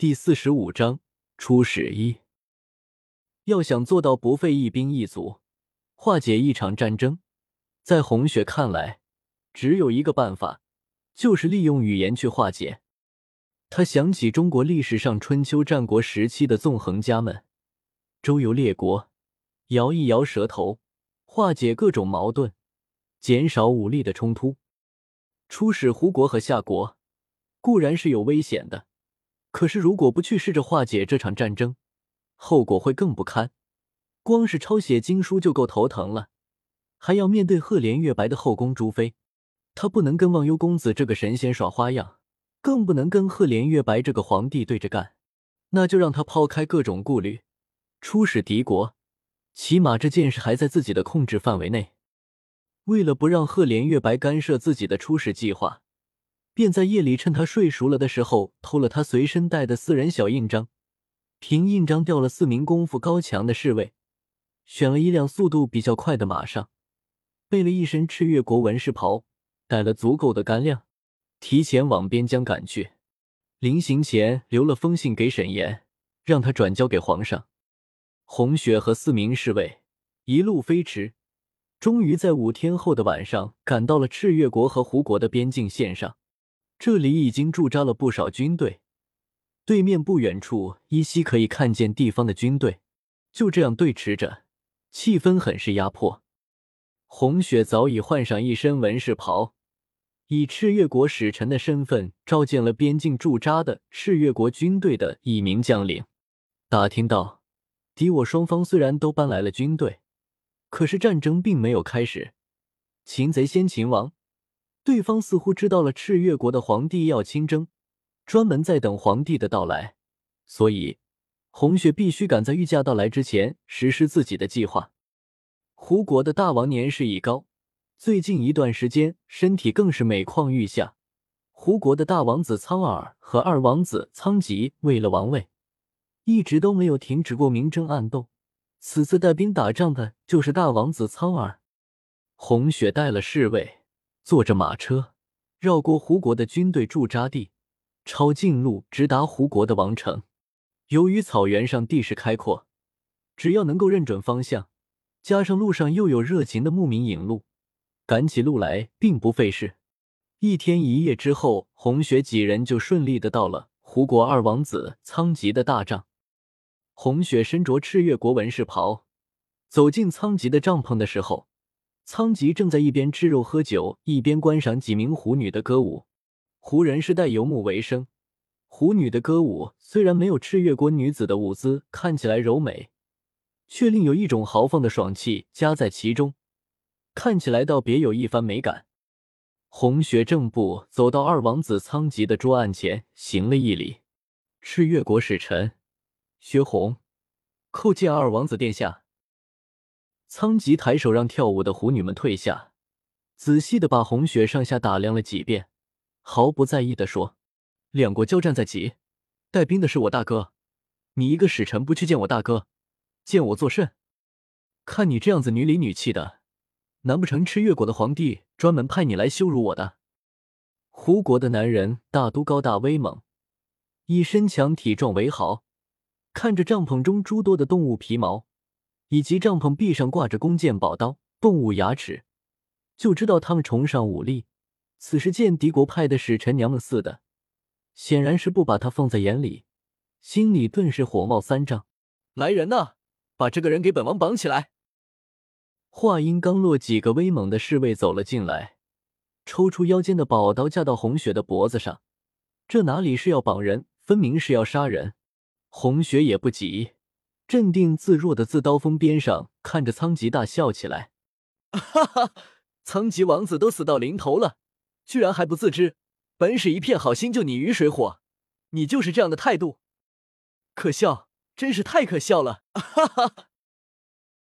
第四十五章初始一。要想做到不费一兵一卒，化解一场战争，在红雪看来，只有一个办法，就是利用语言去化解。他想起中国历史上春秋战国时期的纵横家们，周游列国，摇一摇舌头，化解各种矛盾，减少武力的冲突。出使胡国和夏国，固然是有危险的。可是，如果不去试着化解这场战争，后果会更不堪。光是抄写经书就够头疼了，还要面对赫连月白的后宫朱妃，他不能跟忘忧公子这个神仙耍花样，更不能跟赫连月白这个皇帝对着干。那就让他抛开各种顾虑，出使敌国，起码这件事还在自己的控制范围内。为了不让赫连月白干涉自己的出使计划。便在夜里趁他睡熟了的时候，偷了他随身带的私人小印章，凭印章调了四名功夫高强的侍卫，选了一辆速度比较快的马上，备了一身赤月国纹饰袍，带了足够的干粮，提前往边疆赶去。临行前留了封信给沈岩，让他转交给皇上。红雪和四名侍卫一路飞驰，终于在五天后的晚上赶到了赤月国和胡国的边境线上。这里已经驻扎了不少军队，对面不远处依稀可以看见地方的军队，就这样对峙着，气氛很是压迫。红雪早已换上一身纹饰袍，以赤月国使臣的身份召见了边境驻扎的赤月国军队的一名将领，打听到，敌我双方虽然都搬来了军队，可是战争并没有开始，擒贼先擒王。对方似乎知道了赤月国的皇帝要亲征，专门在等皇帝的到来，所以红雪必须赶在御驾到来之前实施自己的计划。胡国的大王年事已高，最近一段时间身体更是每况愈下。胡国的大王子苍耳和二王子苍吉为了王位，一直都没有停止过明争暗斗。此次带兵打仗的就是大王子苍耳。红雪带了侍卫。坐着马车，绕过胡国的军队驻扎地，抄近路直达胡国的王城。由于草原上地势开阔，只要能够认准方向，加上路上又有热情的牧民引路，赶起路来并不费事。一天一夜之后，红雪几人就顺利的到了胡国二王子仓吉的大帐。红雪身着赤月国纹饰袍，走进仓吉的帐篷的时候。仓吉正在一边吃肉喝酒，一边观赏几名狐女的歌舞。胡人是带游牧为生，狐女的歌舞虽然没有赤月国女子的舞姿看起来柔美，却另有一种豪放的爽气加在其中，看起来倒别有一番美感。红雪正步走到二王子仓吉的桌案前，行了一礼：“赤月国使臣薛红，叩见二王子殿下。”仓吉抬手让跳舞的狐女们退下，仔细的把红雪上下打量了几遍，毫不在意的说：“两国交战在即，带兵的是我大哥，你一个使臣不去见我大哥，见我作甚？看你这样子女里女气的，难不成赤月国的皇帝专门派你来羞辱我的？”胡国的男人大都高大威猛，以身强体壮为豪，看着帐篷中诸多的动物皮毛。以及帐篷壁上挂着弓箭、宝刀、动物牙齿，就知道他们崇尚武力。此时见敌国派的使臣娘们似的，显然是不把他放在眼里，心里顿时火冒三丈。来人呐，把这个人给本王绑起来！话音刚落，几个威猛的侍卫走了进来，抽出腰间的宝刀架到红雪的脖子上。这哪里是要绑人，分明是要杀人。红雪也不急。镇定自若的自刀锋边上看着仓吉大笑起来，哈哈，仓吉王子都死到临头了，居然还不自知，本使一片好心救你于水火，你就是这样的态度，可笑，真是太可笑了，哈哈。